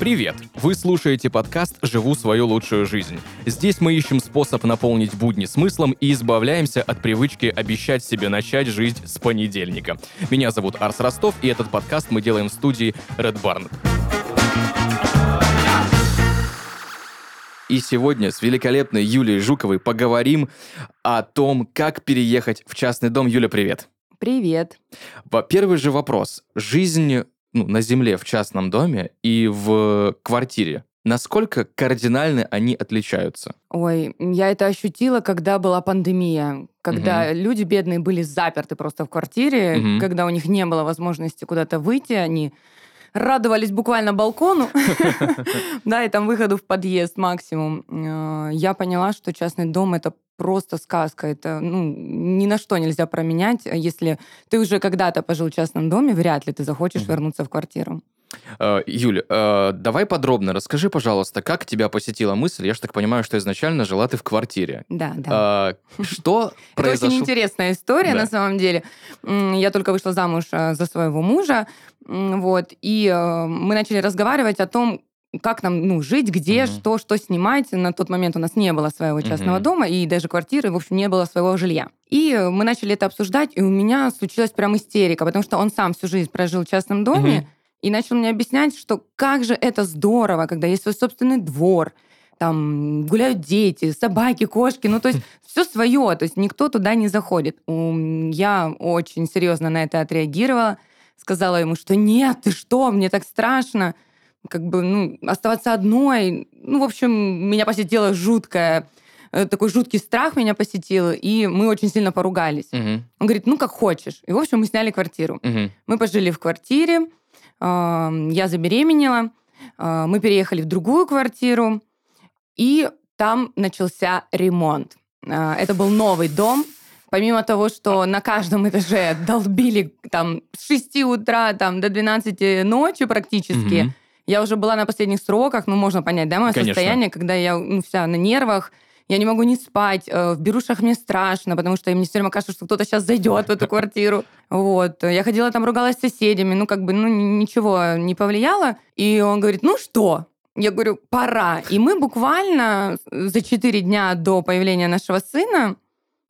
Привет! Вы слушаете подкаст «Живу свою лучшую жизнь». Здесь мы ищем способ наполнить будни смыслом и избавляемся от привычки обещать себе начать жизнь с понедельника. Меня зовут Арс Ростов, и этот подкаст мы делаем в студии Red Barn. И сегодня с великолепной Юлией Жуковой поговорим о том, как переехать в частный дом. Юля, привет! Привет. Первый же вопрос. Жизнь ну, на земле в частном доме и в квартире, насколько кардинально они отличаются? Ой, я это ощутила, когда была пандемия, когда угу. люди бедные были заперты просто в квартире, угу. когда у них не было возможности куда-то выйти, они радовались буквально балкону, да, и там выходу в подъезд максимум. Э, я поняла, что частный дом это просто сказка. Это ну, ни на что нельзя променять. Если ты уже когда-то пожил в частном доме, вряд ли ты захочешь вернуться в квартиру. Uh, Юль, uh, давай подробно расскажи, пожалуйста, как тебя посетила мысль. Я же так понимаю, что изначально жила ты в квартире. Да, да. Uh, что произошло? Это очень интересная история, на самом деле. Я только вышла замуж за своего мужа, вот, и мы начали разговаривать о том, как нам ну, жить, где, mm-hmm. что, что снимать. На тот момент у нас не было своего частного mm-hmm. дома, и даже квартиры, в общем, не было своего жилья. И мы начали это обсуждать, и у меня случилась прям истерика, потому что он сам всю жизнь прожил в частном доме. И начал мне объяснять, что как же это здорово, когда есть свой собственный двор, там гуляют дети, собаки, кошки, ну то есть все свое, то есть никто туда не заходит. Я очень серьезно на это отреагировала, сказала ему, что нет, ты что, мне так страшно как бы, ну, оставаться одной. Ну, в общем, меня посетила жуткая э, такой жуткий страх меня посетил, и мы очень сильно поругались. Угу. Он говорит, ну, как хочешь. И, в общем, мы сняли квартиру. Угу. Мы пожили в квартире, я забеременела, а, мы переехали в другую квартиру, и там начался ремонт. А, это был новый дом, помимо того, что на каждом этаже долбили там с 6 утра там, до 12 ночи практически, угу я уже была на последних сроках, ну, можно понять, да, мое Конечно. состояние, когда я ну, вся на нервах, я не могу не спать, э, в берушах мне страшно, потому что мне все время кажется, что кто-то сейчас зайдет в эту квартиру. Вот. Я ходила там, ругалась с соседями, ну, как бы, ну, ничего не повлияло. И он говорит, ну что? Я говорю, пора. И мы буквально за четыре дня до появления нашего сына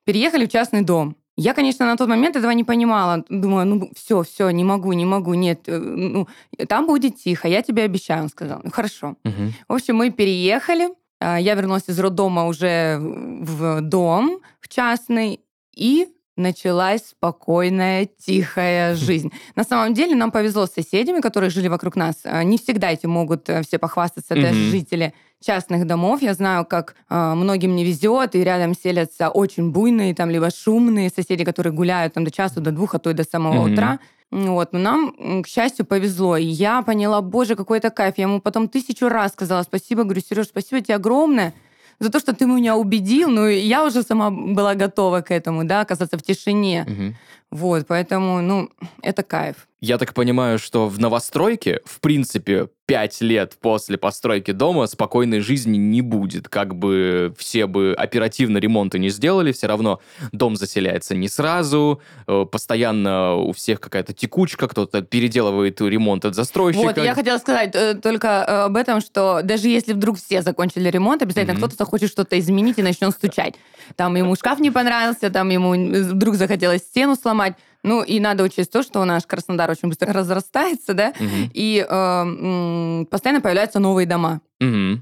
переехали в частный дом. Я, конечно, на тот момент этого не понимала. Думаю, ну все, все, не могу, не могу, нет. Э, ну, там будет тихо, я тебе обещаю, он сказал. Ну, хорошо. Угу. В общем, мы переехали. А, я вернулась из роддома уже в дом, в частный, и началась спокойная, тихая жизнь. На самом деле нам повезло с соседями, которые жили вокруг нас. А, не всегда этим могут э, все похвастаться, даже mm-hmm. жители частных домов. Я знаю, как э, многим не везет, и рядом селятся очень буйные, там, либо шумные соседи, которые гуляют там до часу, до двух, а то и до самого mm-hmm. утра. Вот, но нам, к счастью, повезло. И я поняла, боже, какой это кайф. Я ему потом тысячу раз сказала спасибо. Говорю, Сереж, спасибо тебе огромное за то, что ты меня убедил. Ну, я уже сама была готова к этому, да, оказаться в тишине. Угу. Вот, поэтому, ну, это кайф. Я так понимаю, что в новостройке, в принципе, пять лет после постройки дома спокойной жизни не будет. Как бы все бы оперативно ремонты не сделали, все равно дом заселяется не сразу, э, постоянно у всех какая-то текучка, кто-то переделывает ремонт от застройщика. Вот, я хотела сказать э, только э, об этом, что даже если вдруг все закончили ремонт, обязательно mm-hmm. кто-то захочет что-то изменить и начнет стучать. Там ему шкаф не понравился, там ему вдруг захотелось стену сломать. Ну, и надо учесть то, что наш Краснодар очень быстро разрастается, да, угу. и э, постоянно появляются новые дома. Угу.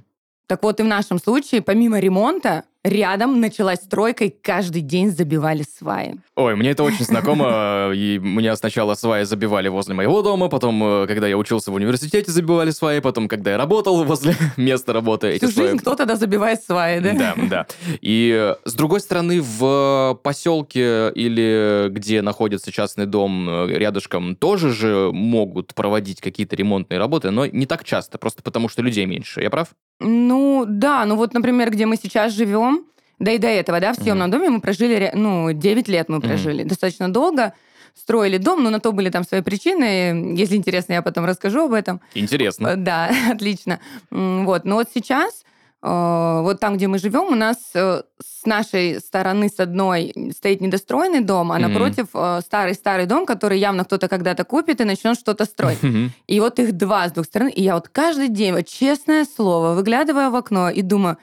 Так вот, и в нашем случае, помимо ремонта, рядом началась стройка, и каждый день забивали сваи. Ой, мне это очень знакомо. И меня сначала сваи забивали возле моего дома, потом, э, когда я учился в университете, забивали сваи, потом, когда я работал возле места работы, эти Всю сваи... жизнь кто тогда забивает сваи, да? Да, да. И э, с другой стороны, в поселке или где находится частный дом э, рядышком, тоже же могут проводить какие-то ремонтные работы, но не так часто, просто потому что людей меньше. Я прав? Ну, да. Ну вот, например, где мы сейчас живем, да и до этого, да, в съемном mm-hmm. доме мы прожили, ну, 9 лет мы прожили. Mm-hmm. Достаточно долго строили дом, но на то были там свои причины. Если интересно, я потом расскажу об этом. Интересно. Да, отлично. Вот. Но вот сейчас Э, вот там, где мы живем, у нас э, с нашей стороны, с одной, стоит недостроенный дом, а mm-hmm. напротив старый-старый дом, который явно кто-то когда-то купит и начнет что-то строить. Mm-hmm. И вот их два с двух сторон. И я вот каждый день, вот честное слово, выглядываю в окно и думаю,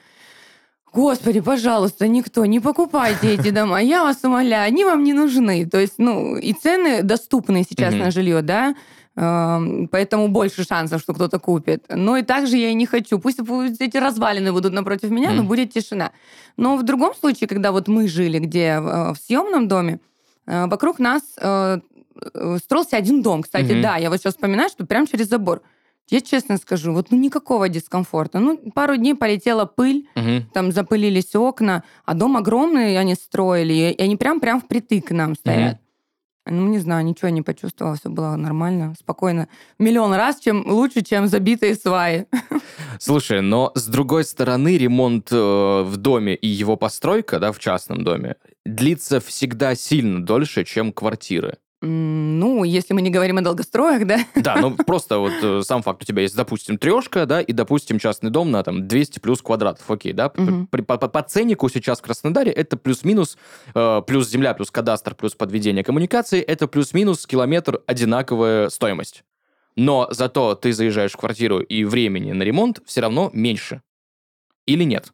Господи, пожалуйста, никто, не покупайте эти дома, я вас умоляю, они вам не нужны. То есть, ну, и цены доступны сейчас mm-hmm. на жилье, да, поэтому больше шансов, что кто-то купит. Но и также я и не хочу. Пусть, пусть эти развалины будут напротив меня, mm. но будет тишина. Но в другом случае, когда вот мы жили где в съемном доме, э, вокруг нас э, строился один дом. Кстати, mm-hmm. да, я вот сейчас вспоминаю, что прям через забор. Я честно скажу, вот ну никакого дискомфорта. Ну, пару дней полетела пыль, угу. там запылились окна, а дом огромный они строили, и они прям прям впритык к нам стоят. Угу. Ну, не знаю, ничего не почувствовала, все было нормально, спокойно. Миллион раз чем лучше, чем забитые сваи. Слушай, но с другой стороны, ремонт э, в доме и его постройка, да, в частном доме, длится всегда сильно дольше, чем квартиры. Ну, если мы не говорим о долгостроях, да? Да, ну просто вот э, сам факт, у тебя есть, допустим, трешка, да, и, допустим, частный дом на там 200 плюс квадратов, окей, да? Угу. По, по, по ценнику сейчас в Краснодаре это плюс-минус, э, плюс земля, плюс кадастр, плюс подведение коммуникации, это плюс-минус километр одинаковая стоимость. Но зато ты заезжаешь в квартиру, и времени на ремонт все равно меньше. Или нет?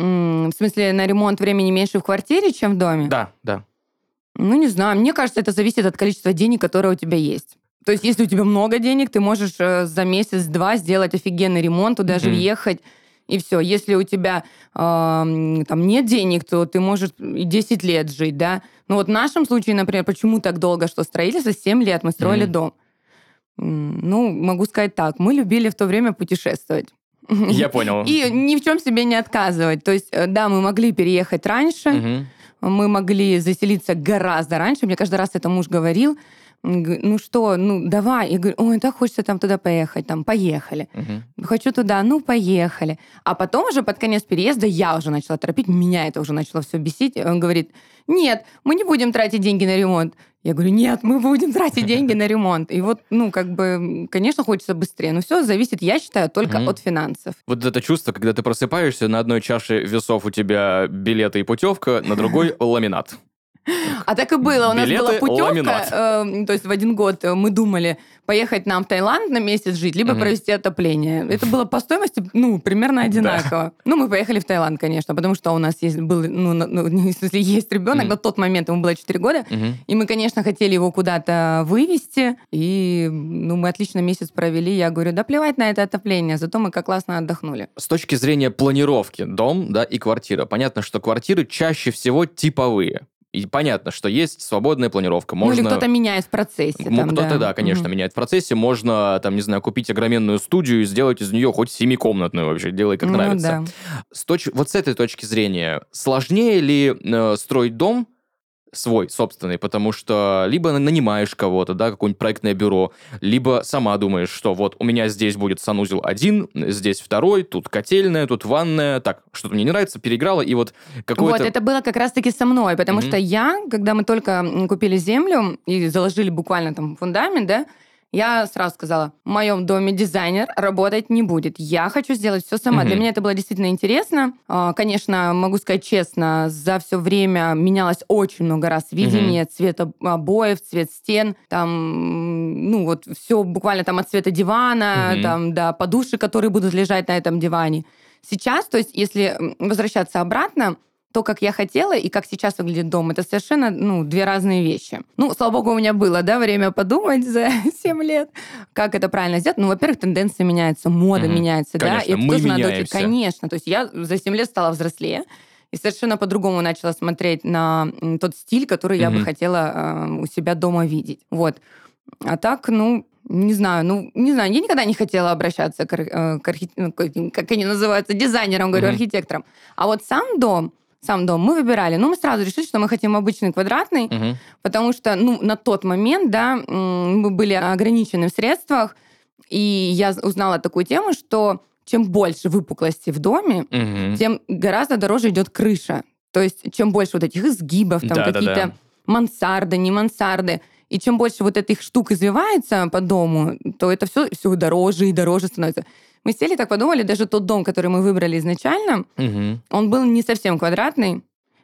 в смысле, на ремонт времени меньше в квартире, чем в доме? Да, да. Ну, не знаю. Мне кажется, это зависит от количества денег, которые у тебя есть. То есть, если у тебя много денег, ты можешь э, за месяц-два сделать офигенный ремонт, туда же mm-hmm. въехать, и все. Если у тебя э, там нет денег, то ты можешь и 10 лет жить, да. Ну вот в нашем случае, например, почему так долго, что строительство? 7 лет мы строили mm-hmm. дом. Ну, могу сказать так, мы любили в то время путешествовать. Я понял. И ни в чем себе не отказывать. То есть, э, да, мы могли переехать раньше, угу мы могли заселиться гораздо раньше. Мне каждый раз это муж говорил, ну что, ну давай. Я говорю, ой, так хочется там туда поехать, там, поехали. Угу. Хочу туда, ну поехали. А потом уже под конец переезда я уже начала торопить, меня это уже начало все бесить. Он говорит, нет, мы не будем тратить деньги на ремонт. Я говорю, нет, мы будем тратить деньги на ремонт. И вот, ну, как бы, конечно, хочется быстрее, но все зависит, я считаю, только mm-hmm. от финансов. Вот это чувство, когда ты просыпаешься, на одной чаше весов у тебя билеты и путевка, на другой ламинат. А так и было. У нас была путевка, э, то есть в один год мы думали поехать нам в Таиланд на месяц жить, либо угу. провести отопление. Это было по стоимости, ну, примерно одинаково. Да. Ну, мы поехали в Таиланд, конечно, потому что у нас есть, был, ну, ну если есть ребенок, угу. на тот момент ему было 4 года, угу. и мы, конечно, хотели его куда-то вывести, и, ну, мы отлично месяц провели. Я говорю, да плевать на это отопление, зато мы как классно отдохнули. С точки зрения планировки, дом, да, и квартира. Понятно, что квартиры чаще всего типовые. И понятно, что есть свободная планировка. Можно... Ну, или кто-то меняет в процессе. Ну, кто-то, да, да конечно, угу. меняет в процессе. Можно, там, не знаю, купить огроменную студию и сделать из нее хоть семикомнатную вообще. Делай, как ну, нравится. Да. С точ... Вот с этой точки зрения, сложнее ли э, строить дом, свой, собственный, потому что либо нанимаешь кого-то, да, какое-нибудь проектное бюро, либо сама думаешь, что вот у меня здесь будет санузел один, здесь второй, тут котельная, тут ванная, так, что-то мне не нравится, переиграла, и вот какое-то... Вот, это было как раз-таки со мной, потому mm-hmm. что я, когда мы только купили землю и заложили буквально там фундамент, да, я сразу сказала, в моем доме дизайнер работать не будет. Я хочу сделать все сама. Угу. Для меня это было действительно интересно. А, конечно, могу сказать честно, за все время менялось очень много раз видение угу. цвета обоев, цвет стен, там, ну вот все буквально там от цвета дивана, угу. там, да, подушек, которые будут лежать на этом диване. Сейчас, то есть, если возвращаться обратно, то, как я хотела и как сейчас выглядит дом, это совершенно ну, две разные вещи. Ну, слава богу, у меня было да, время подумать за 7 лет, как это правильно сделать. Ну, во-первых, тенденция меняется, мода mm-hmm. меняется. Конечно, да, и мы тоже меняемся. надо... Конечно. То есть я за 7 лет стала взрослее и совершенно по-другому начала смотреть на тот стиль, который mm-hmm. я бы хотела э, у себя дома видеть. Вот. А так, ну, не знаю, ну, не знаю, я никогда не хотела обращаться к, э, к архи... ну, как они называются, дизайнерам, говорю, mm-hmm. архитекторам. А вот сам дом, сам дом, мы выбирали. Ну, мы сразу решили, что мы хотим обычный квадратный, угу. потому что, ну, на тот момент, да, мы были ограничены в средствах, и я узнала такую тему, что чем больше выпуклости в доме, угу. тем гораздо дороже идет крыша. То есть чем больше вот этих изгибов, там да, какие-то да, да. мансарды, не мансарды, и чем больше вот этих штук извивается по дому, то это все, все дороже и дороже становится. Мы сели так подумали, даже тот дом, который мы выбрали изначально, угу. он был не совсем квадратный,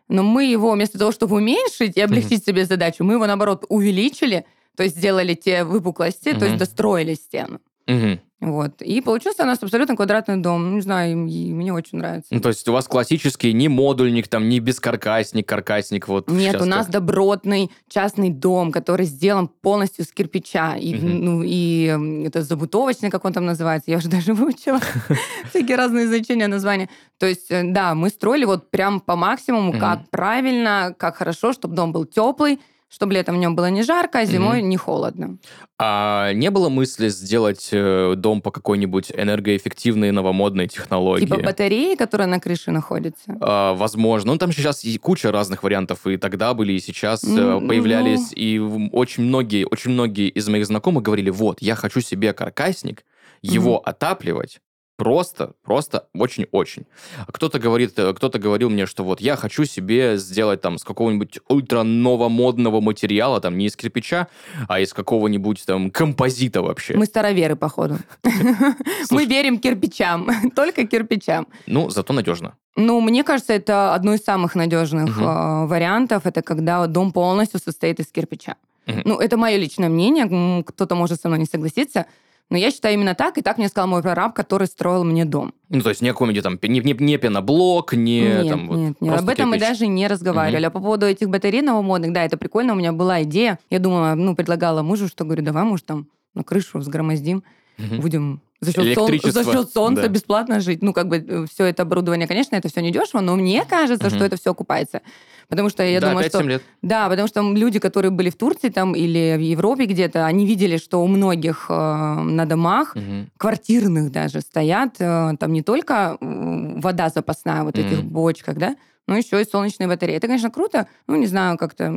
но мы его вместо того, чтобы уменьшить и облегчить угу. себе задачу, мы его, наоборот, увеличили, то есть сделали те выпуклости, угу. то есть достроили стену. Угу. Вот. И получился у нас абсолютно квадратный дом. Не знаю, мне очень нравится. Ну, то есть у вас классический не модульник, там, не бескаркасник, каркасник. Вот Нет, у нас как. добротный частный дом, который сделан полностью с кирпича. И, угу. ну, и это забутовочный, как он там называется. Я уже даже выучила всякие разные значения названия. То есть, э, да, мы строили вот прям по максимуму, как правильно, как хорошо, чтобы дом был теплый, чтобы летом в нем было не жарко, а зимой mm-hmm. не холодно. А не было мысли сделать э, дом по какой-нибудь энергоэффективной новомодной технологии? Типа батареи, которая на крыше находится? А, возможно. Ну, там сейчас и куча разных вариантов, и тогда были, и сейчас mm-hmm. появлялись, и очень многие, очень многие из моих знакомых говорили, вот, я хочу себе каркасник, его mm-hmm. отапливать, Просто, просто очень-очень. Кто-то говорит, э, кто-то говорил мне, что вот я хочу себе сделать там с какого-нибудь ультра новомодного материала, там не из кирпича, а из какого-нибудь там композита вообще. Мы староверы, походу. Мы верим кирпичам, только кирпичам. Ну, зато надежно. Ну, мне кажется, это одно из самых надежных э, вариантов. Это когда дом полностью состоит из кирпича. Ну, это мое личное мнение. Кто-то может со мной не согласиться. Но я считаю именно так, и так мне сказал мой прораб, который строил мне дом. Ну, то есть не какой-нибудь там, не, не, не пеноблок, не нет, там... Вот, нет, нет, об этом кирпич. мы даже не разговаривали. Угу. А по поводу этих батарей новомодных, да, это прикольно, у меня была идея. Я думала, ну, предлагала мужу, что говорю, давай, может, там на крышу взгромоздим, угу. будем за счет, сон, за счет солнца да. бесплатно жить. Ну, как бы э, все это оборудование, конечно, это все не дешево, но мне кажется, угу. что это все окупается. Потому что я да, думаю, что... лет. Да, потому что люди, которые были в Турции там или в Европе где-то, они видели, что у многих э, на домах, угу. квартирных даже, стоят э, там не только вода запасная вот угу. этих бочках, да, но еще и солнечные батареи. Это, конечно, круто. Ну, не знаю, как-то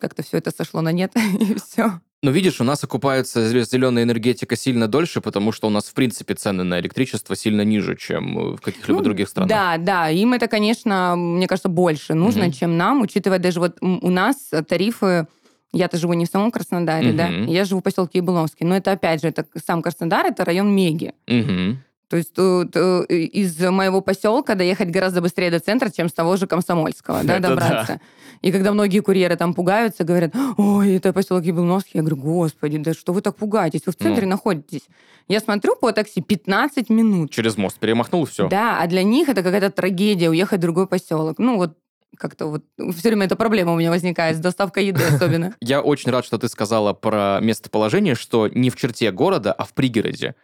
как-то все это сошло на нет, и все. Ну, видишь, у нас окупается зеленая энергетика сильно дольше, потому что у нас, в принципе, цены на электричество сильно ниже, чем в каких-либо ну, других странах. Да, да, им это, конечно, мне кажется, больше нужно, mm чем нам, учитывая даже вот у нас тарифы я-то живу не в самом Краснодаре, mm да, я живу в поселке Яблоновский, но это, опять же, это сам Краснодар, это район Меги. mm То есть тут э, из моего поселка доехать гораздо быстрее до центра, чем с того же Комсомольского, да, добраться. Да. И когда многие курьеры там пугаются, говорят, ой, это поселок Яблоновский, я говорю, господи, да что вы так пугаетесь? Вы в центре ну. находитесь. Я смотрю по такси 15 минут. Через мост перемахнул, все. Да, а для них это какая-то трагедия уехать в другой поселок. Ну вот как-то вот все время эта проблема у меня возникает с доставкой еды особенно. Я очень рад, что ты сказала про местоположение, что не в черте города, а в пригороде.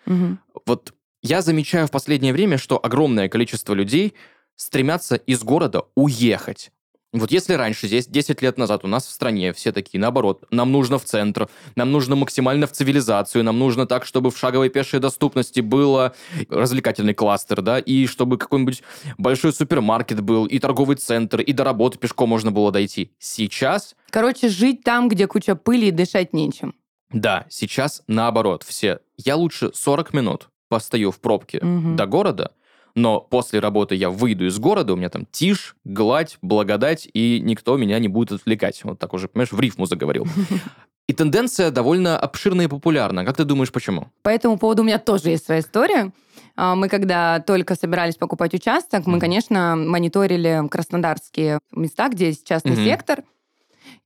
Вот я замечаю в последнее время, что огромное количество людей стремятся из города уехать. Вот если раньше, здесь 10 лет назад у нас в стране все такие, наоборот, нам нужно в центр, нам нужно максимально в цивилизацию, нам нужно так, чтобы в шаговой пешей доступности был развлекательный кластер, да, и чтобы какой-нибудь большой супермаркет был, и торговый центр, и до работы пешком можно было дойти. Сейчас... Короче, жить там, где куча пыли и дышать нечем. Да, сейчас наоборот. Все. Я лучше 40 минут постою в пробке угу. до города, но после работы я выйду из города, у меня там тишь, гладь, благодать, и никто меня не будет отвлекать. Вот так уже, понимаешь, в рифму заговорил. И тенденция довольно обширная и популярна. Как ты думаешь, почему? По этому поводу у меня тоже есть своя история. А, мы когда только собирались покупать участок, мы, конечно, мониторили краснодарские места, где есть частный mm-hmm. сектор.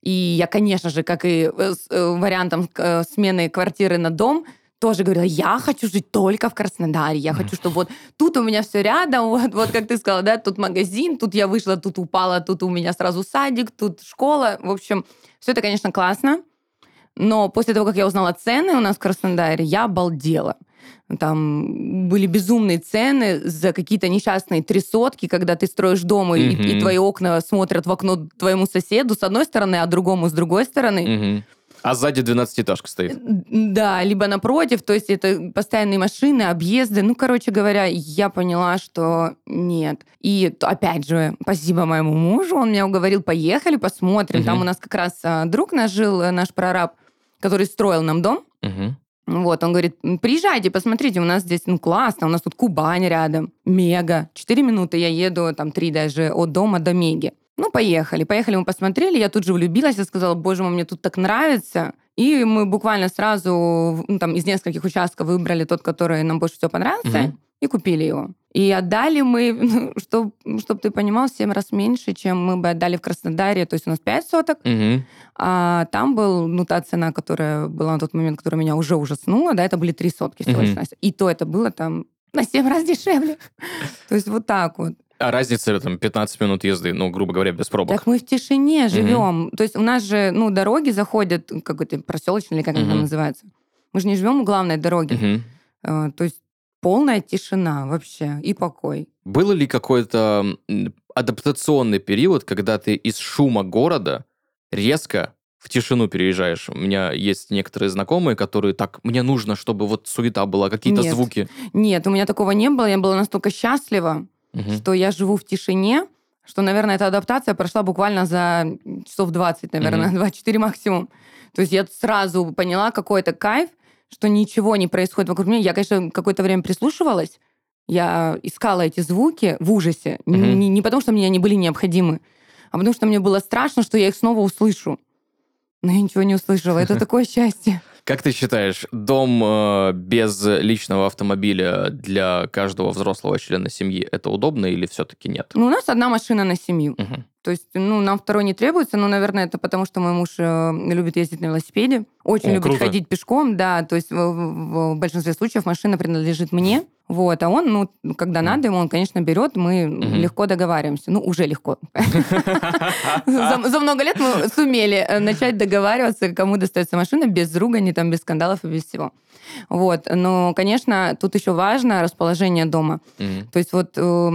И я, конечно же, как и э, с э, вариантом э, смены квартиры на дом, тоже говорила, я хочу жить только в Краснодаре, я хочу, чтобы вот тут у меня все рядом, вот, вот как ты сказала, да, тут магазин, тут я вышла, тут упала, тут у меня сразу садик, тут школа. В общем, все это, конечно, классно. Но после того, как я узнала цены у нас в Краснодаре, я обалдела. Там были безумные цены за какие-то несчастные три сотки, когда ты строишь дом, mm-hmm. и, и твои окна смотрят в окно твоему соседу с одной стороны, а другому с другой стороны. Mm-hmm. А сзади 12-этажка стоит. Да, либо напротив, то есть это постоянные машины, объезды. Ну, короче говоря, я поняла, что нет. И опять же, спасибо моему мужу, он меня уговорил, поехали, посмотрим. Угу. Там у нас как раз а, друг наш жил, э, наш прораб, который строил нам дом. Угу. Вот, он говорит, приезжайте, посмотрите, у нас здесь, ну, классно, у нас тут Кубань рядом, мега. Четыре минуты я еду, там, три даже, от дома до Меги. Ну, поехали. Поехали, мы посмотрели. Я тут же влюбилась и сказала, боже мой, мне тут так нравится. И мы буквально сразу ну, там, из нескольких участков выбрали тот, который нам больше всего понравился, угу. и купили его. И отдали мы, ну, чтобы чтоб ты понимал, 7 раз меньше, чем мы бы отдали в Краснодаре. То есть у нас 5 соток, угу. а там был, ну, та цена, которая была на тот момент, которая меня уже ужаснула, да, это были 3 сотки всего угу. И то это было там на 7 раз дешевле. То есть вот так вот. А разница там 15 минут езды, ну, грубо говоря, без пробок. Так мы в тишине живем. Угу. То есть у нас же, ну, дороги заходят, какой-то проселочный или как угу. это называется. Мы же не живем у главной дороги. Угу. А, то есть полная тишина вообще и покой. Было ли какой-то адаптационный период, когда ты из шума города резко в тишину переезжаешь. У меня есть некоторые знакомые, которые так, мне нужно, чтобы вот суета была, какие-то звуки. Нет, у меня такого не было. Я была настолько счастлива, угу. что я живу в тишине, что, наверное, эта адаптация прошла буквально за часов 20, наверное, угу. 24 максимум. То есть я сразу поняла какой-то кайф, что ничего не происходит вокруг меня. Я, конечно, какое-то время прислушивалась, я искала эти звуки в ужасе. Угу. Не, не потому, что мне они были необходимы, а потому что мне было страшно, что я их снова услышу. Но я ничего не услышала. Это такое счастье. Как ты считаешь, дом э, без личного автомобиля для каждого взрослого члена семьи это удобно или все-таки нет? Ну, у нас одна машина на семью. Угу. То есть, ну, нам второй не требуется, но, наверное, это потому, что мой муж э, любит ездить на велосипеде, очень О, любит круто. ходить пешком, да, то есть в, в, в большинстве случаев машина принадлежит мне. Вот, а он, ну, когда надо ему, он, конечно, берет, мы угу. легко договариваемся. Ну, уже легко. За много лет мы сумели э, начать договариваться, кому достается машина, без ругани, там, без скандалов и без всего. Вот, но, конечно, тут еще важно расположение дома. То есть вот э,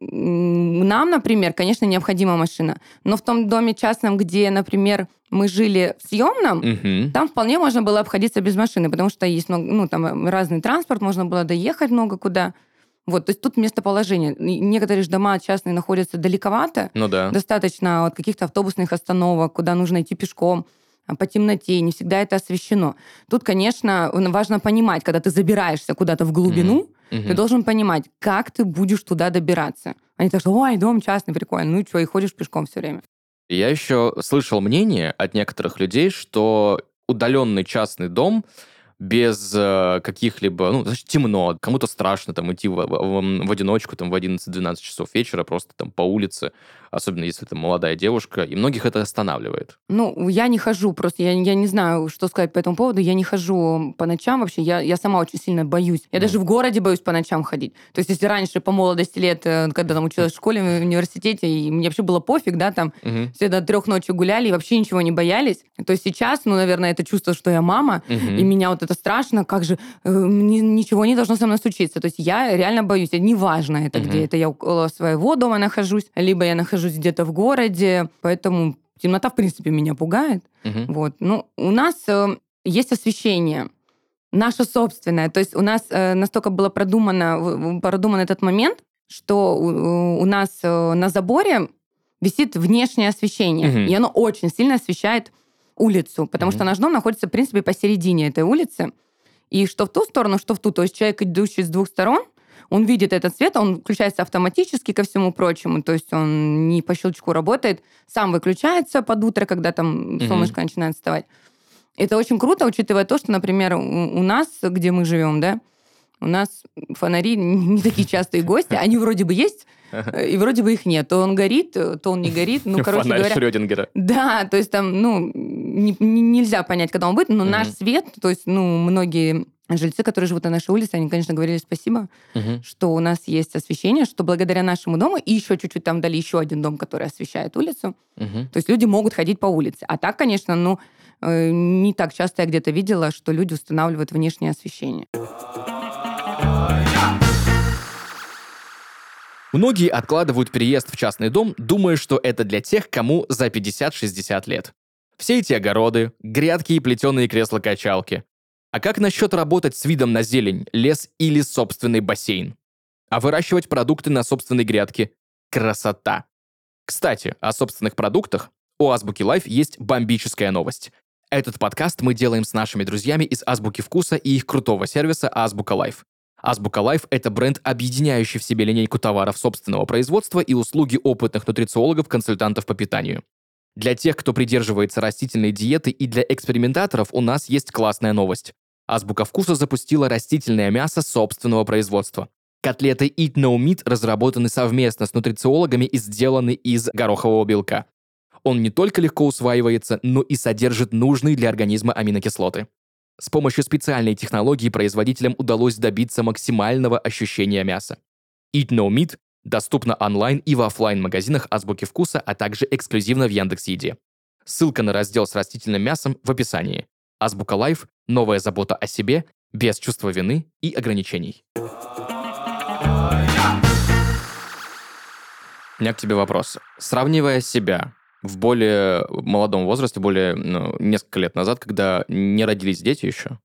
нам, например, конечно, необходима машина, но в том доме частном, где, например, мы жили в съемном, угу. там вполне можно было обходиться без машины, потому что есть много, ну, там разный транспорт, можно было доехать много куда. Вот, то есть тут местоположение. Некоторые же дома частные находятся далековато. Ну да. Достаточно от каких-то автобусных остановок, куда нужно идти пешком по темноте, не всегда это освещено. Тут, конечно, важно понимать, когда ты забираешься куда-то в глубину, mm-hmm. ты должен понимать, как ты будешь туда добираться. Они так что, ой, дом частный, прикольно, ну и что, и ходишь пешком все время. Я еще слышал мнение от некоторых людей, что удаленный частный дом без э, каких-либо, ну, значит, темно, кому-то страшно там идти в, в, в одиночку там в 11-12 часов вечера просто там по улице, особенно если это молодая девушка, и многих это останавливает. Ну, я не хожу, просто я, я не знаю, что сказать по этому поводу, я не хожу по ночам вообще, я, я сама очень сильно боюсь. Я mm. даже в городе боюсь по ночам ходить. То есть, если раньше по молодости лет, э, когда там училась в школе, в университете, и мне вообще было пофиг, да, там mm-hmm. все до трех ночи гуляли и вообще ничего не боялись, то сейчас, ну, наверное, это чувство, что я мама, mm-hmm. и меня вот это страшно, как же, э, ничего не должно со мной случиться. То есть я реально боюсь, неважно это mm-hmm. где, это я около своего дома нахожусь, либо я нахожусь где-то где-то в городе, поэтому темнота, в принципе, меня пугает. Угу. Вот. Ну, у нас э, есть освещение, наше собственное. То есть у нас э, настолько было продумано, продуман этот момент, что у, у нас э, на заборе висит внешнее освещение, угу. и оно очень сильно освещает улицу, потому угу. что наш дом находится, в принципе, посередине этой улицы. И что в ту сторону, что в ту. То есть человек, идущий с двух сторон, он видит этот свет, он включается автоматически ко всему прочему, то есть он не по щелчку работает, сам выключается под утро, когда там mm-hmm. солнышко начинает вставать. Это очень круто, учитывая то, что, например, у нас, где мы живем, да, у нас фонари не такие частые гости, они вроде бы есть, и вроде бы их нет. То он горит, то он не горит. Ну, короче Фонарь говоря... Шрёдингера. Да, то есть там, ну, не, не, нельзя понять, когда он будет, но mm-hmm. наш свет, то есть, ну, многие жильцы, которые живут на нашей улице, они, конечно, говорили спасибо, угу. что у нас есть освещение, что благодаря нашему дому и еще чуть-чуть там дали еще один дом, который освещает улицу. Угу. То есть люди могут ходить по улице. А так, конечно, ну, э, не так часто я где-то видела, что люди устанавливают внешнее освещение. Многие откладывают переезд в частный дом, думая, что это для тех, кому за 50-60 лет. Все эти огороды, грядки и плетеные кресла-качалки, а как насчет работать с видом на зелень, лес или собственный бассейн? А выращивать продукты на собственной грядке – красота. Кстати, о собственных продуктах у Азбуки Life есть бомбическая новость. Этот подкаст мы делаем с нашими друзьями из Азбуки Вкуса и их крутого сервиса Азбука Life. Азбука Life — это бренд, объединяющий в себе линейку товаров собственного производства и услуги опытных нутрициологов-консультантов по питанию. Для тех, кто придерживается растительной диеты и для экспериментаторов у нас есть классная новость. Азбука вкуса запустила растительное мясо собственного производства. Котлеты Eat No Meat разработаны совместно с нутрициологами и сделаны из горохового белка. Он не только легко усваивается, но и содержит нужные для организма аминокислоты. С помощью специальной технологии производителям удалось добиться максимального ощущения мяса. Eat No Meat доступна онлайн и в офлайн магазинах Азбуки Вкуса, а также эксклюзивно в Яндекс.Еде. Ссылка на раздел с растительным мясом в описании. Азбука Life – новая забота о себе, без чувства вины и ограничений. У меня к тебе вопрос. Сравнивая себя в более молодом возрасте, более ну, несколько лет назад, когда не родились дети еще,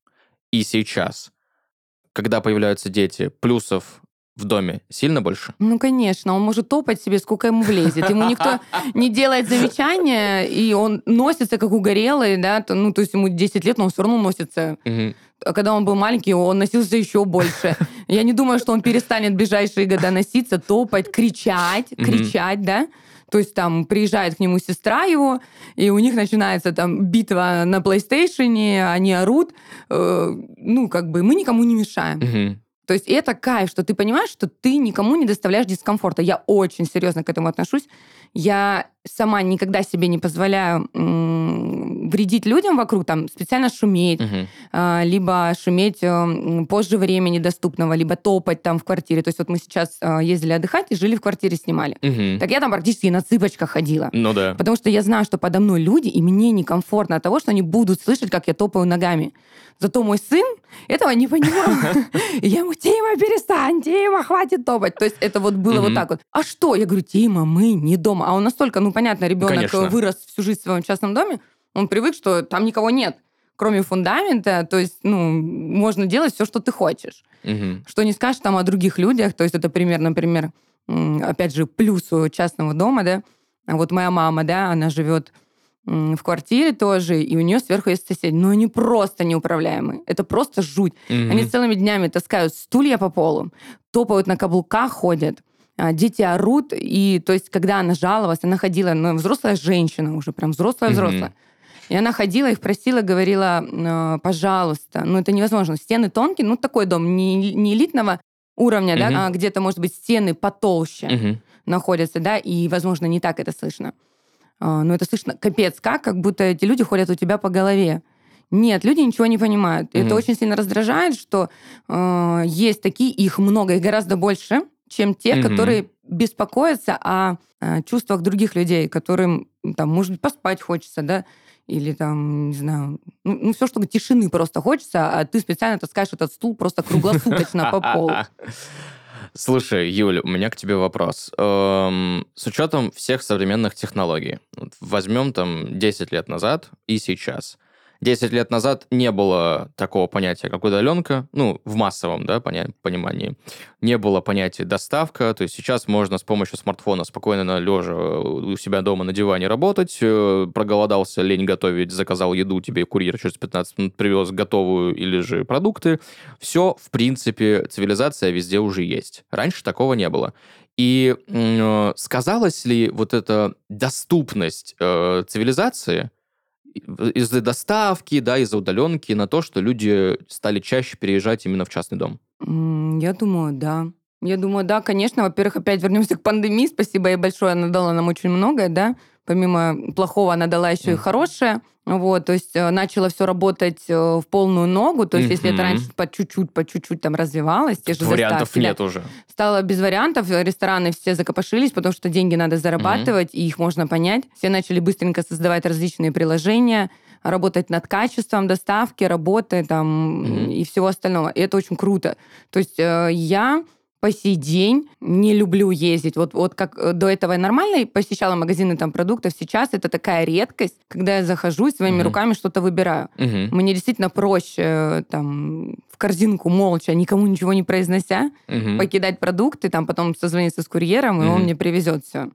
и сейчас, когда появляются дети, плюсов в доме сильно больше? Ну, конечно. Он может топать себе, сколько ему влезет. Ему никто не делает замечания, и он носится, как угорелый, да, то, ну, то есть ему 10 лет, но он все равно носится. А когда он был маленький, он носился еще больше. Я не думаю, что он перестанет в ближайшие года носиться, топать, кричать, кричать, да. То есть там приезжает к нему сестра его, и у них начинается там битва на PlayStation, они орут. Э, ну, как бы мы никому не мешаем. То есть это кайф, что ты понимаешь, что ты никому не доставляешь дискомфорта. Я очень серьезно к этому отношусь. Я сама никогда себе не позволяю вредить людям вокруг, там, специально шуметь, а, либо шуметь э, позже времени доступного, либо топать там в квартире. То есть вот мы сейчас а, ездили отдыхать и жили в квартире, снимали. Мгм. Так я там практически на цыпочках ходила. Ну да. Потому что я знаю, что подо мной люди, и мне некомфортно от того, что они будут слышать, как я топаю ногами. Зато мой сын этого не понимал. Я ему, Тима, перестань, Тима, хватит топать. То есть это вот было вот так вот. А что? Я говорю, Тима, мы не дома. А он настолько, ну понятно, ребенок Конечно. вырос всю жизнь в своем частном доме, он привык, что там никого нет, кроме фундамента. То есть, ну, можно делать все, что ты хочешь. Мгм. Что не скажешь там о других людях. То есть это пример, например, опять же, плюс у частного дома, да. А Вот моя мама, да, она живет в квартире тоже, и у нее сверху есть соседи. Но они просто неуправляемые. Это просто жуть. Мгм. Они целыми днями таскают стулья по полу, топают на каблуках, ходят. А, Дети орут, и то есть, когда она жаловалась, она ходила, ну, взрослая женщина уже, прям взрослая-взрослая. И она ходила, их просила, говорила, э, пожалуйста, ну это невозможно. Стены тонкие, ну такой дом не, не элитного уровня, Мгм. да, а где-то, может быть, стены потолще Мгм. находятся, да, и, возможно, не так это слышно. А, Но это слышно капец как, как будто эти люди ходят у тебя по голове. Нет, люди ничего не понимают. Мгм. Это очень сильно раздражает, что э, есть такие, их много, их гораздо больше, чем те, Мгм. которые беспокоятся о, э, чувствах других людей, которым, там, может быть, поспать хочется, да, или там, не знаю, ну, ну все, что тишины просто хочется, а ты специально таскаешь этот стул просто круглосуточно по полу. Слушай, Юль, у меня к тебе вопрос. Эм, с учетом всех современных технологий, возьмем там 10 лет назад и сейчас. 10 лет назад не было такого понятия, как удаленка, ну, в массовом, да, понимании. Не было понятия доставка, то есть сейчас можно с помощью смартфона спокойно на лежа у себя дома на диване работать, э, проголодался, лень готовить, заказал еду, тебе курьер через 15 минут привез готовую или же продукты. Все, в принципе, цивилизация везде уже есть. Раньше такого не было. И э, сказалась ли вот эта доступность э, цивилизации из-за доставки, да, из-за удаленки на то, что люди стали чаще переезжать именно в частный дом? Я думаю, да. Я думаю, да, конечно. Во-первых, опять вернемся к пандемии. Спасибо ей большое. Она дала нам очень многое, да. Помимо плохого, она дала еще и Мгм. хорошее. Вот, то есть э, начало все работать э, в полную ногу. То есть, если это раньше по чуть-чуть, по чуть-чуть там развивалось, те же Вариантов доставки, да, нет уже. стало без вариантов, рестораны все закопошились, потому что деньги надо зарабатывать, и их можно понять. Все начали быстренько создавать различные приложения, работать над качеством доставки, работы там Мгм. и всего остального. И это очень круто. То есть э, я по сей день не люблю ездить. Вот, вот как э, до этого я нормально посещала магазины там продуктов, сейчас это такая редкость, когда я захожу и своими Мгм. руками что-то выбираю. Мгм. Мне действительно проще э, там в корзинку молча, никому ничего не произнося, Мгм. покидать продукты, там потом созвониться с курьером, и он мне привезет все.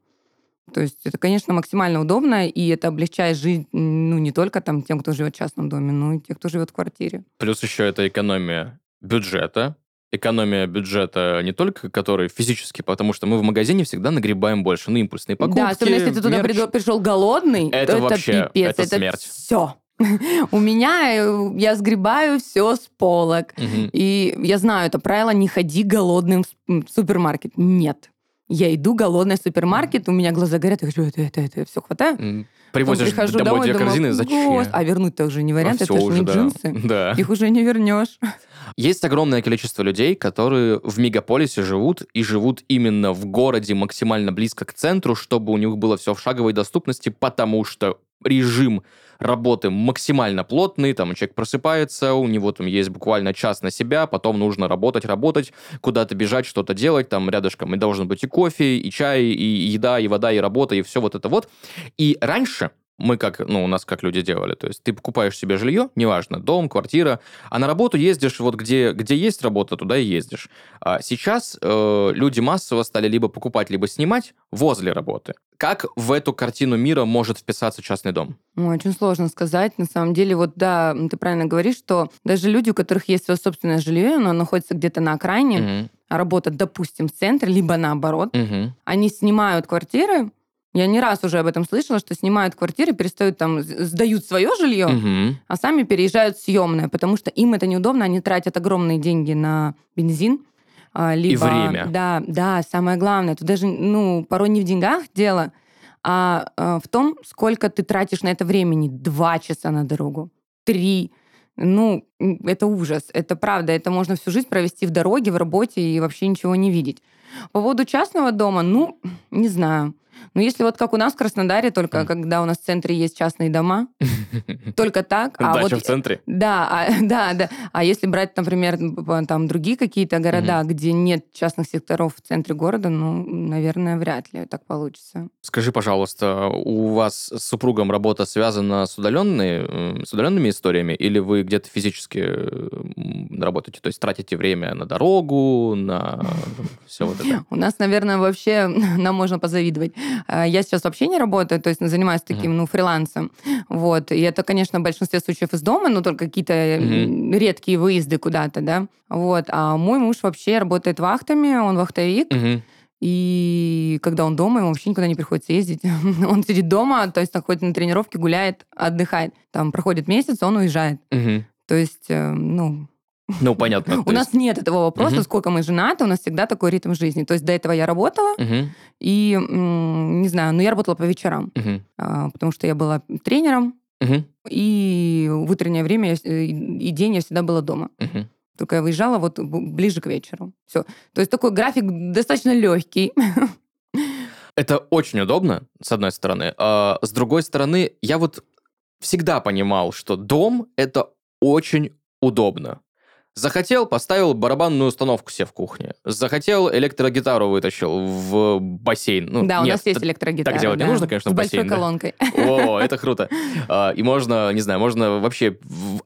То есть это, конечно, максимально удобно, и это облегчает жизнь, ну, не только там тем, кто живет в частном доме, но и тем, кто живет в квартире. Плюс еще это экономия бюджета, экономия бюджета не только который физически, потому что мы в магазине всегда нагребаем больше, ну, импульсные покупки, Да, особенно если ты туда мерч. пришел голодный, Это то вообще, это пипец, это смерть. все. У меня, э, я сгребаю все с полок. И я знаю это правило, не ходи голодным в супермаркет. Нет. Я иду голодная в супермаркет, у меня глаза горят, я хочу это, это, это, все хватаю. Потом Привозишь прихожу домой, две думаю, корзины, зачем? А вернуть-то уже не вариант, А это уже, не да. джинсы. Да. Их уже не вернешь. Есть огромное количество людей, которые в мегаполисе живут и живут именно в городе максимально близко к центру, чтобы у них было все в шаговой доступности, потому что режим работы максимально плотный, там человек просыпается, у него там есть буквально час на себя, потом нужно работать, работать, куда-то бежать, что-то делать, там рядышком и должен быть и кофе, и чай, и еда, и вода, и работа, и все вот это вот. И раньше мы как, ну, у нас как люди делали, то есть ты покупаешь себе жилье, неважно, дом, квартира, а на работу ездишь вот где, где есть работа, туда и ездишь. А сейчас э, люди массово стали либо покупать, либо снимать возле работы. Как в эту картину мира может вписаться частный дом? Ой, Очень сложно сказать. На самом деле, вот да, ты правильно говоришь, что даже люди, у которых есть свое собственное жилье, оно находится где-то на окраине, Мгм. а работа, допустим, в центре, либо наоборот, Мгм. они снимают квартиры. Я не раз уже об этом слышала, что снимают квартиры, перестают там, сдают свое жилье, Мгм. а сами переезжают в съемное, потому что им это неудобно, они тратят огромные деньги на бензин. А, Либо, время. Да, да, самое главное. Тут даже, ну, порой не в деньгах дело, а а, в том, сколько ты тратишь на это времени. Два часа на дорогу, три. Ну, это ужас. Это правда. Это можно всю жизнь провести в дороге, в работе и вообще ничего не видеть. По поводу частного дома, ну, не знаю. Ну, если вот как у нас в Краснодаре, только Мгм. когда у нас в центре есть частные дома, только так. А Дача вот в центре. да, а, да, да. А если брать, например, там другие какие-то города, где нет частных секторов в центре города, ну, наверное, вряд ли так получится. Скажи, пожалуйста, у вас с супругом работа связана с, удаленной, м, с удаленными историями, или вы где-то физически м, работаете? То есть тратите время на дорогу, на все вот это? У нас, наверное, вообще нам можно позавидовать. А, Я сейчас вообще не работаю, то есть занимаюсь таким, ну, фрилансом. Вот. И это, конечно, в большинстве случаев из дома, но только какие-то м, редкие выезды куда-то, да. Вот. А мой муж вообще работает вахтами, он вахтовик. Мгм. И когда он дома, ему вообще никуда не приходится ездить. Он сидит дома, то есть он ходит на тренировки, гуляет, отдыхает. Там проходит месяц, он уезжает. Мгм. То есть, э, ну, Ну, понятно. у нас нет этого вопроса, сколько мы женаты, у нас всегда такой ритм жизни. То есть до этого я работала, и, не знаю, но я работала по вечерам, а, потому что я была тренером, и в утреннее время э, и день я всегда была дома. Только я выезжала вот ближе к вечеру. Все. То есть такой график достаточно легкий. Это очень удобно, с одной стороны. А с другой стороны, я вот всегда понимал, что дом — это очень удобно. Захотел, поставил барабанную установку себе в кухне. Захотел, электрогитару вытащил в бассейн. Ну, да, у нет, нас есть электрогитара. так делать не да, нужно, конечно, С в большой бассейн, да? колонкой. О, это круто. А, И можно, не знаю, можно вообще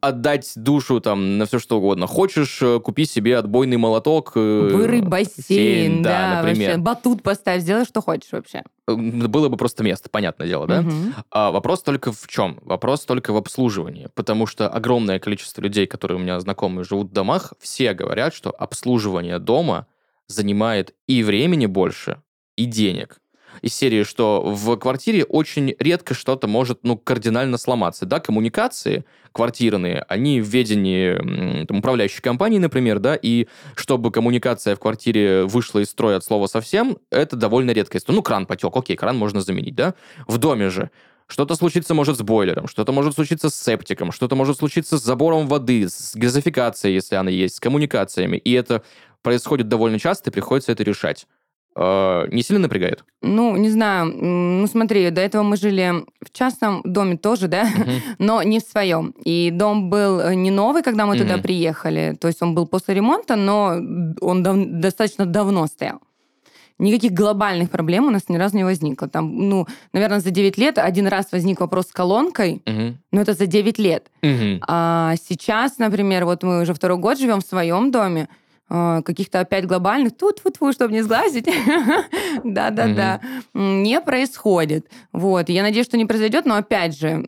отдать душу там на все что угодно. Хочешь, э, купи себе отбойный молоток. э, Вырый бассейн, да, например. Батут поставь, сделай, что хочешь вообще. Было бы просто место, понятное дело, да? А вопрос только в чем? Вопрос только в обслуживании. Потому что огромное количество людей, которые у меня знакомые живут домах, все говорят, что обслуживание дома занимает и времени больше, и денег. Из серии, что в квартире очень редко что-то может, ну, кардинально сломаться. Да, коммуникации квартирные, они в ведении там, управляющей компании, например, да, и чтобы коммуникация в квартире вышла из строя от слова совсем, это довольно история. Ну, кран потек, окей, кран можно заменить, да. В доме же что-то случится может с бойлером, что-то может случиться с септиком, что-то может случиться с забором воды, с газификацией, если она есть, с коммуникациями. И это происходит довольно часто, и приходится это решать. Э, Не сильно напрягает? Ну, не знаю, ну смотри, до этого мы жили в частном доме тоже, да, но не в своем. И дом был э, не новый, когда мы туда приехали, то есть он был после ремонта, но он дав- достаточно давно стоял. Никаких глобальных проблем у нас ни разу не возникло. Там, ну, наверное, за 9 лет один раз возник вопрос с колонкой, Мгм. но это за 9 лет. Мгм. А сейчас, например, вот мы уже второй год живем в своем доме, а, каких-то опять глобальных, тут тут тьфу чтобы не сглазить, да-да-да, не происходит. Вот, я надеюсь, что не произойдет, но опять же,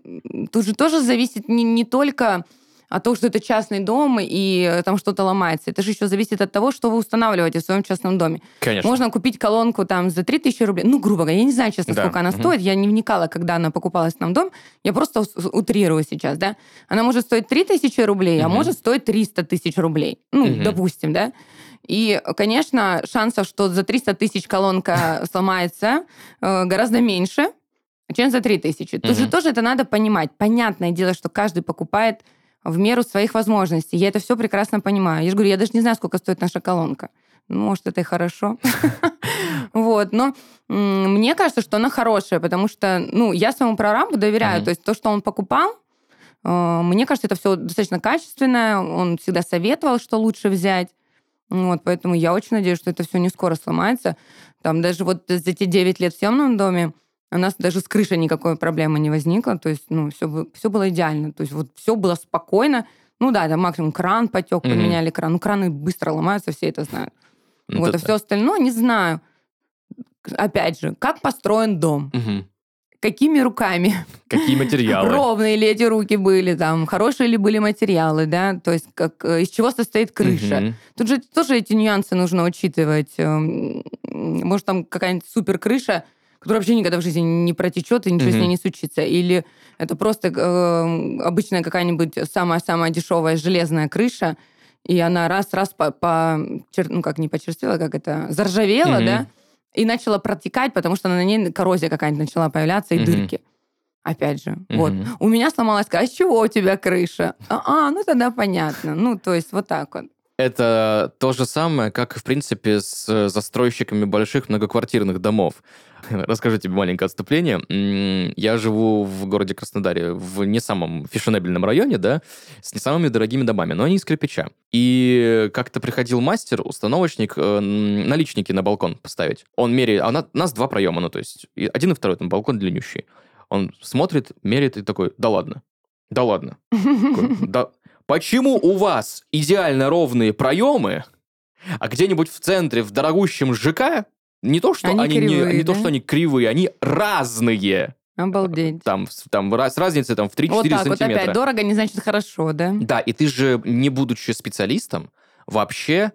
тут же тоже зависит не, не только а то, что это частный дом и там что-то ломается. Это же еще зависит от того, что вы устанавливаете в своем частном доме. Конечно. Можно купить колонку там за 3000 рублей. Ну, грубо говоря, я не знаю, честно, да. сколько она угу. стоит. Я не вникала, когда она покупалась нам дом. Я просто утрирую сейчас, да. Она может стоить 3000 рублей, угу. а может стоить 300 тысяч рублей. Ну, угу. допустим, да. И, конечно, шансов, что за 300 тысяч колонка сломается, э, гораздо меньше, чем за 3 тысячи. Тут же тоже это надо понимать. Понятное дело, что каждый покупает в меру своих возможностей. Я это все прекрасно понимаю. Я же говорю, я даже не знаю, сколько стоит наша колонка. Ну, может, это и хорошо. Вот, но мне кажется, что она хорошая, потому что, ну, я своему прорабу доверяю. То есть то, что он покупал, э, мне кажется, это все достаточно качественное. Он всегда советовал, что лучше взять. Вот, поэтому я очень надеюсь, что это все не скоро сломается. Там даже вот за эти 9 лет в съемном доме у нас даже с крышей никакой проблемы не возникло. То есть, ну, все, все было идеально. То есть, вот все было спокойно. Ну да, там максимум кран потек, mm-hmm. поменяли кран. Ну, краны быстро ломаются, все это знают. Ну, вот, а все остальное не знаю. Опять же, как построен дом? Mm-hmm какими руками. Какие материалы. Ровные ли эти руки были, там, хорошие ли были материалы, да, то есть как, э, из чего состоит крыша. Угу. Тут же тоже эти нюансы нужно учитывать. Эм, может, там какая-нибудь супер крыша, которая вообще никогда в жизни не протечет и ничего угу. с ней не случится. Или это просто э, обычная какая-нибудь самая-самая дешевая железная крыша, и она раз-раз по, по ну как не почерствела, как это, заржавела, угу. да, и начала протекать, потому что на ней коррозия какая-нибудь начала появляться и mm-hmm. дырки. Опять же, mm-hmm. вот. У меня сломалась, а с чего у тебя крыша? А, а, ну тогда понятно. Ну, то есть вот так вот. Это то же самое, как, в принципе, с э, застройщиками больших многоквартирных домов. Расскажу тебе маленькое отступление. Я живу в городе Краснодаре, в не самом фешенебельном районе, да, с не самыми дорогими домами, но они из кирпича. И как-то приходил мастер, установочник, э, наличники на балкон поставить. Он меряет, а у нас два проема, ну, то есть один и второй, там балкон длиннющий. Он смотрит, меряет и такой, да ладно, да ладно. Да, Почему у вас идеально ровные проемы, а где-нибудь в центре, в дорогущем ЖК, не то, что они, они кривые, не, не да? то, что они кривые, они разные. Обалдеть. Там, там раз, разница там, в 3-4 вот так, сантиметра. Вот опять, дорого не значит хорошо, да? Да, и ты же, не будучи специалистом, вообще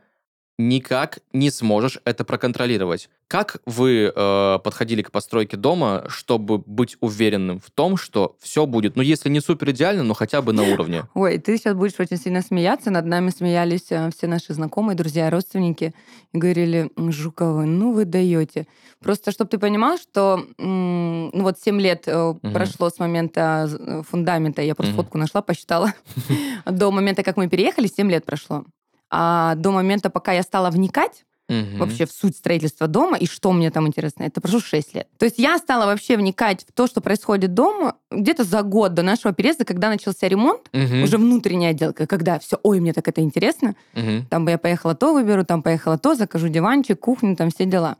никак не сможешь это проконтролировать. Как вы э, подходили к постройке дома, чтобы быть уверенным в том, что все будет, ну, если не супер идеально, но хотя бы на уровне? Ой, ты сейчас будешь очень сильно смеяться. Над нами смеялись э, все наши знакомые, друзья, родственники. И говорили, Жукова, ну вы даете. Просто, чтобы ты понимал, что ну, вот 7 лет угу. прошло с момента э, фундамента, я просто угу. фотку нашла, посчитала, до момента, как мы переехали, 7 лет прошло. А до момента, пока я стала вникать, угу. вообще в суть строительства дома и что мне там интересно. Это прошло 6 лет. То есть я стала вообще вникать в то, что происходит дома где-то за год до нашего переезда, когда начался ремонт, угу. уже внутренняя отделка, когда все, ой, мне так это интересно. Угу. Там бы я поехала то выберу, там поехала то, закажу диванчик, кухню, там все дела.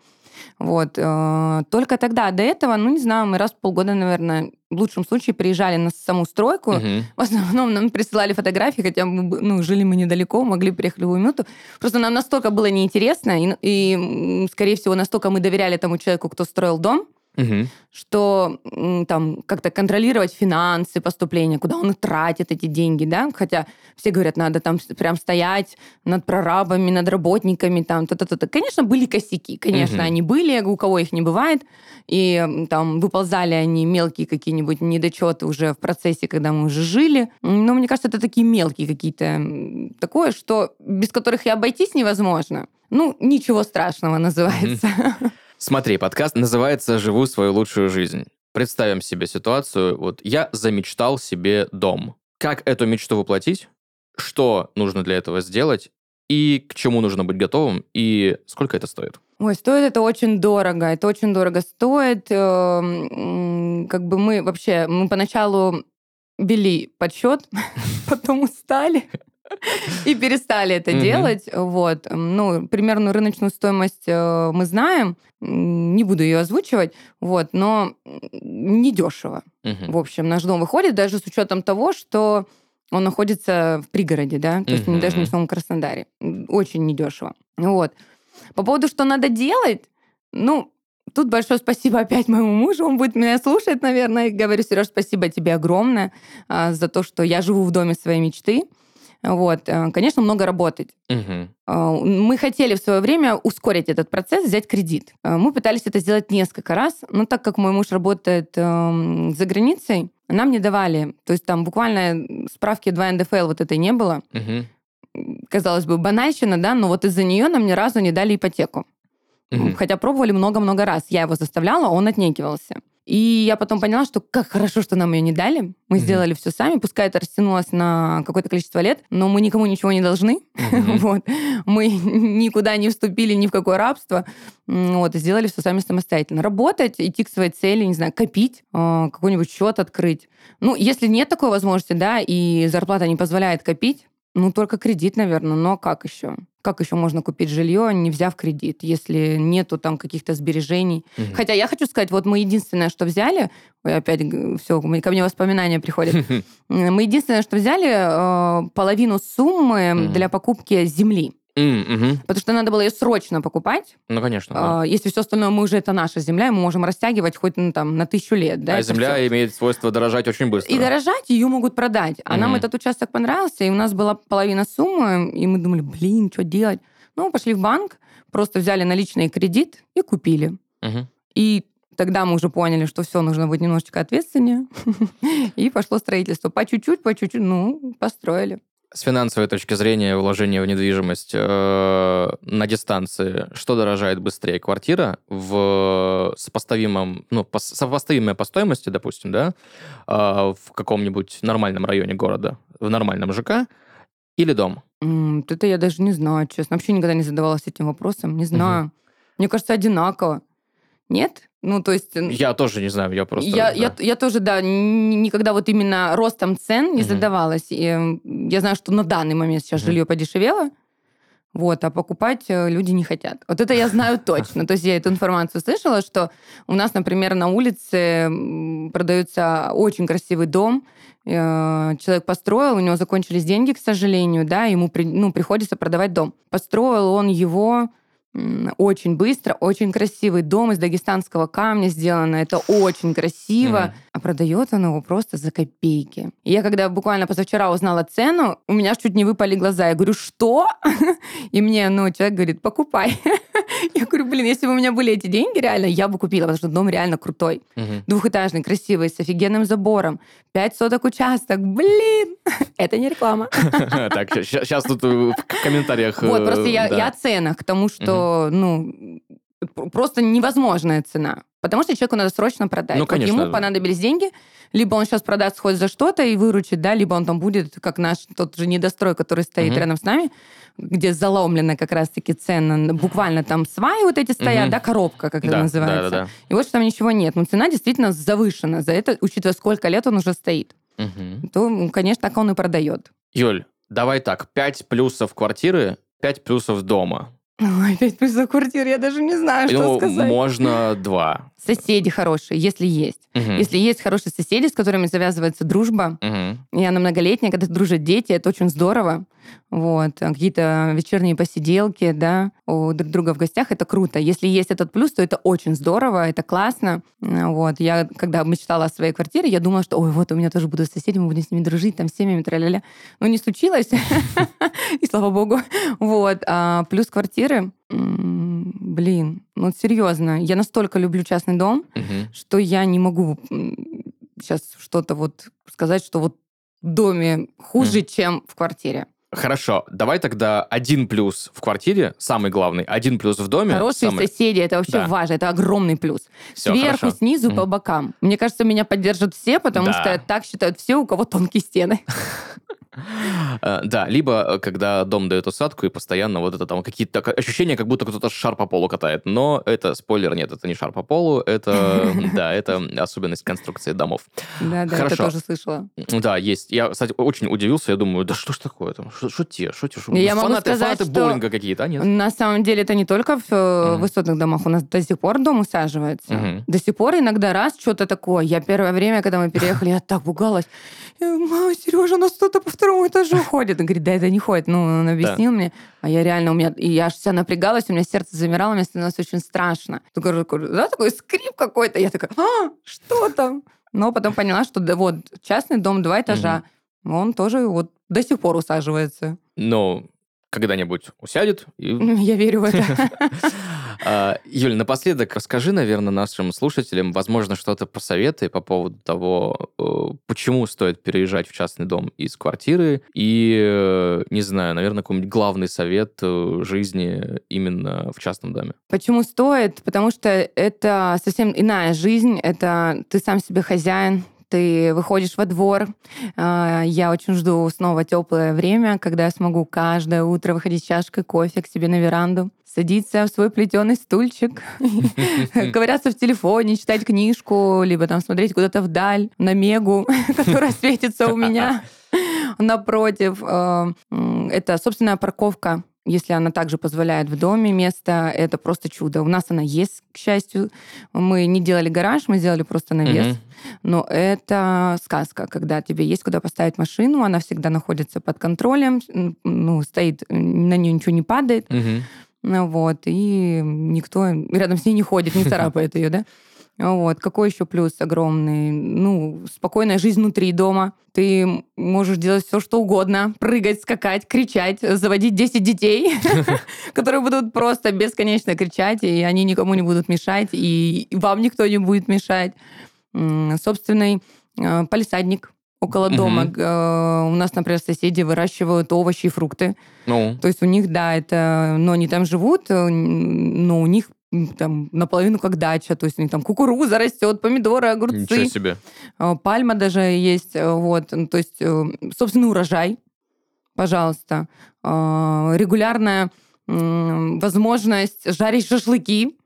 Вот. Э, только тогда, до этого, ну, не знаю, мы раз в полгода, наверное, в лучшем случае приезжали на саму стройку. Угу. В основном нам присылали фотографии, хотя мы, ну, жили мы недалеко, могли приехать в любую минуту. Просто нам настолько было неинтересно, и, и, скорее всего, настолько мы доверяли тому человеку, кто строил дом, угу. что там как-то контролировать финансы поступления, куда он тратит эти деньги, да, хотя все говорят, надо там прям стоять над прорабами, над работниками, там, то-то-то. Конечно, были косяки, конечно, угу. они были, у кого их не бывает, и там выползали они мелкие какие-нибудь недочеты уже в процессе, когда мы уже жили, но мне кажется, это такие мелкие какие-то, такое, что без которых и обойтись невозможно. Ну, ничего страшного называется. Смотри, подкаст называется «Живу свою лучшую жизнь». Представим себе ситуацию. Вот я замечтал себе дом. Как эту мечту воплотить? Что нужно для этого сделать? И к чему нужно быть готовым? И сколько это стоит? Ой, стоит это очень дорого. Это очень дорого стоит. Эм, как бы мы вообще, мы поначалу вели подсчет, потом устали. и перестали это делать. Вот. Ну, примерно рыночную стоимость э, мы знаем, не буду ее озвучивать, вот, но недешево. В общем, наш дом выходит даже с учетом того, что он находится в пригороде, да, то есть даже не в самом Краснодаре. Очень недешево. Вот. По поводу, что надо делать, ну, Тут большое спасибо опять моему мужу, он будет меня слушать, наверное. Говорю, Сереж, спасибо тебе огромное а, за то, что я живу в доме своей мечты. Вот, э, конечно, много работать. Угу. Мы хотели в свое время ускорить этот процесс, взять кредит. Э, мы пытались это сделать несколько раз, но так как мой муж работает э, за границей, нам не давали. То есть там буквально справки 2 НДФЛ вот этой не было. Угу. Казалось бы, банальщина, да, но вот из-за нее нам ни разу не дали ипотеку. Угу. Хотя пробовали много-много раз. Я его заставляла, он отнекивался. И я потом поняла, что как хорошо, что нам ее не дали. Мы mm-hmm. сделали все сами. Пускай это растянулось на какое-то количество лет, но мы никому ничего не должны. Mm-hmm. вот. Мы никуда не вступили ни в какое рабство. Вот. И сделали все сами самостоятельно. Работать, идти к своей цели, не знаю, копить, а, какой-нибудь счет открыть. Ну, если нет такой возможности, да, и зарплата не позволяет копить, ну, только кредит, наверное. Но как еще? Как еще можно купить жилье, не взяв кредит, если нету там каких-то сбережений? Угу. Хотя я хочу сказать, вот мы единственное, что взяли, ой, опять все, ко мне воспоминания приходят. Мы единственное, что взяли, э, половину суммы для покупки земли. Mm-hmm. Потому что надо было ее срочно покупать. Ну, конечно. Да. Если все остальное мы уже это наша земля, и мы можем растягивать хоть ну, там на тысячу лет. Да, а земля все. имеет свойство дорожать очень быстро. И дорожать ее могут продать. А mm-hmm. нам этот участок понравился, и у нас была половина суммы, и мы думали, блин, что делать? Ну, пошли в банк, просто взяли наличный кредит и купили. Mm-hmm. И тогда мы уже поняли, что все нужно быть немножечко ответственнее. И пошло строительство. По чуть-чуть, по чуть-чуть, ну, построили с финансовой точки зрения вложения в недвижимость э, на дистанции, что дорожает быстрее? Квартира в сопоставимом, ну, по, сопоставимая по стоимости, допустим, да, э, в каком-нибудь нормальном районе города, в нормальном ЖК, или дом? Mm, это я даже не знаю, честно. Вообще никогда не задавалась этим вопросом. Не знаю. Угу. Мне кажется, одинаково. Нет? Ну, то есть... Я тоже не знаю, я просто... Я, да. я, я тоже, да, никогда вот именно ростом цен не угу. задавалась. И я знаю, что на данный момент сейчас угу. жилье подешевело, вот, а покупать э, люди не хотят. Вот это я знаю точно. То есть я эту информацию слышала, что у нас, например, на улице продается очень красивый дом, э, человек построил, у него закончились деньги, к сожалению, да, ему ну, приходится продавать дом. Построил он его очень быстро, очень красивый дом из дагестанского камня сделано. Это очень красиво. Mm. А продает он его просто за копейки. И я когда буквально позавчера узнала цену, у меня чуть не выпали глаза. Я говорю, что? И мне, ну, человек говорит, покупай. Я говорю, блин, если бы у меня были эти деньги, реально, я бы купила, потому что дом реально крутой. Двухэтажный, красивый, с офигенным забором. Пять соток участок. Блин, это не реклама. Так, сейчас тут в комментариях... Вот, просто я э, о ценах, к тому, что ну, просто невозможная цена. Потому что человеку надо срочно продать. Ну, конечно. Вот ему понадобились деньги, либо он сейчас продаст хоть за что-то и выручит, да, либо он там будет, как наш тот же недострой, который стоит угу. рядом с нами, где заломлена как раз-таки цена, буквально там сваи вот эти стоят, угу. да, коробка, как да, это называется. Да, да, да. И вот что там ничего нет. Но цена действительно завышена за это, учитывая, сколько лет он уже стоит. Угу. То, конечно, так он и продает. Юль, давай так, 5 плюсов квартиры, 5 плюсов дома. Ой, пять плюсов квартир, я даже не знаю, что ну, сказать. Можно два. Соседи хорошие, если есть. Угу. Если есть хорошие соседи, с которыми завязывается дружба, угу. и она многолетняя, когда дружат дети, это очень здорово. Вот. Какие-то вечерние посиделки, да, у друг друга в гостях, это круто. Если есть этот плюс, то это очень здорово, это классно. Вот. Я, когда мечтала о своей квартире, я думала, что, ой, вот у меня тоже будут соседи, мы будем с ними дружить, там, с семьями, тра-ля-ля. Но не случилось, и слава богу. Вот. А плюс квартиры, блин, ну серьезно, я настолько люблю частный дом, угу. что я не могу сейчас что-то вот сказать, что вот в доме хуже, mm. чем в квартире. Хорошо, давай тогда один плюс в квартире, самый главный, один плюс в доме. Хорошие самый... соседи, это вообще да. важно, это огромный плюс. Все, Сверху, хорошо. снизу, mm. по бокам. Мне кажется, меня поддержат все, потому да. что так считают все, у кого тонкие стены. Э, да, либо э, когда дом дает усадку и постоянно вот это там какие-то ощущения, как будто кто-то шар по полу катает. Но это, спойлер, нет, это не шар по полу, это, да, это особенность конструкции домов. Да, да, это тоже слышала. Да, есть. Я, кстати, очень удивился, я думаю, да что ж такое там, что те, что те, что Я могу сказать, фанаты боулинга какие-то, а нет? На самом деле это не только в mm. высотных домах, у нас до сих пор дом усаживается. До сих пор иногда раз что-то такое. Я первое время, когда мы переехали, я так пугалась. Мама, Сережа, у нас что-то повторяется второму этажу ходит. Он говорит, да, это не ходит. Ну, он объяснил да. мне. А я реально, у меня, и я аж вся напрягалась, у меня сердце замирало, мне становилось очень страшно. Такой, да, такой скрип какой-то. Я такая, а, что там? Но потом поняла, что да, вот частный дом, два этажа, угу. он тоже вот до сих пор усаживается. Ну, когда-нибудь усядет. И... Я верю в это. А, Юль, напоследок расскажи, наверное, нашим слушателям, возможно, что-то посоветуй по поводу того, э, почему стоит переезжать в частный дом из квартиры, и, э, не знаю, наверное, какой-нибудь главный совет э, жизни именно в частном доме. Почему стоит? Потому что это совсем иная жизнь, это ты сам себе хозяин, ты выходишь во двор. А, я очень жду снова теплое время, когда я смогу каждое утро выходить с чашкой кофе к себе на веранду, садиться в свой плетеный стульчик, ковыряться в телефоне, читать книжку, либо там смотреть куда-то вдаль, на Мегу, которая светится у меня напротив. А, это собственная парковка если она также позволяет в доме место, это просто чудо. У нас она есть, к счастью. Мы не делали гараж, мы сделали просто навес. Угу. Но это сказка, когда тебе есть куда поставить машину, она всегда находится под контролем, ну, стоит, на нее ничего не падает. Угу. Вот, и никто рядом с ней не ходит, не царапает ее, да? Вот. Какой еще плюс огромный? Ну, спокойная жизнь внутри дома. Ты можешь делать все, что угодно. Прыгать, скакать, кричать, заводить 10 детей, которые будут просто бесконечно кричать, и они никому не будут мешать, и вам никто не будет мешать. Собственный э, полисадник около дома. Э, у нас, например, соседи выращивают овощи и фрукты. Ну. То есть у них, да, это... Но они там живут, э, но у них там наполовину как дача, то есть у них там кукуруза растет, помидоры, огурцы. Ничего себе. А, пальма даже есть, э, вот, то есть э, собственный урожай, пожалуйста. Регулярная возможность жарить шашлыки,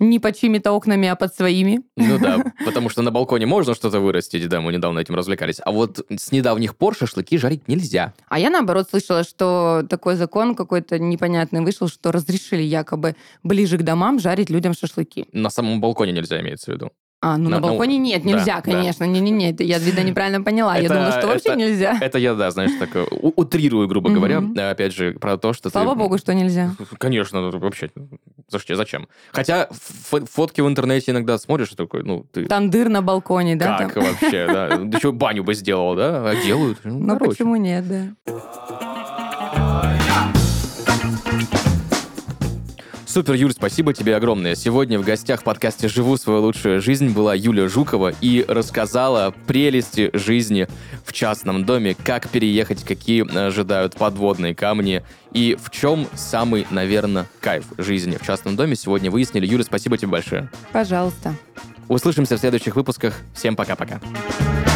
не под чьими-то окнами, а под своими. Ну да, потому что на балконе можно что-то вырастить, да, мы недавно этим развлекались. А вот с недавних пор шашлыки жарить нельзя. А я, наоборот, слышала, что такой закон какой-то непонятный вышел, что разрешили якобы ближе к домам жарить людям шашлыки. На самом балконе нельзя, имеется в виду. А, ну на, на балконе ну, нет, нельзя, да, конечно. Не-не-не, да. я, видно, неправильно поняла. Это, я думала, что вообще это, нельзя. Это я, да, знаешь, так э, утрирую, грубо mm-hmm. говоря. Опять же, про то, что Слава ты... богу, что нельзя. Конечно, ну, вообще. Зачем? Хотя фотки в интернете иногда смотришь, такой, ну, ты... Тандыр на балконе, да? Как там? вообще, да? Да еще баню бы сделал, да? А делают. Ну, ну почему нет, да? Супер, Юль, спасибо тебе огромное. Сегодня в гостях в подкасте «Живу свою лучшую жизнь» была Юля Жукова и рассказала прелести жизни в частном доме, как переехать, какие ожидают подводные камни и в чем самый, наверное, кайф жизни в частном доме сегодня выяснили. Юля, спасибо тебе большое. Пожалуйста. Услышимся в следующих выпусках. Всем пока-пока. thank you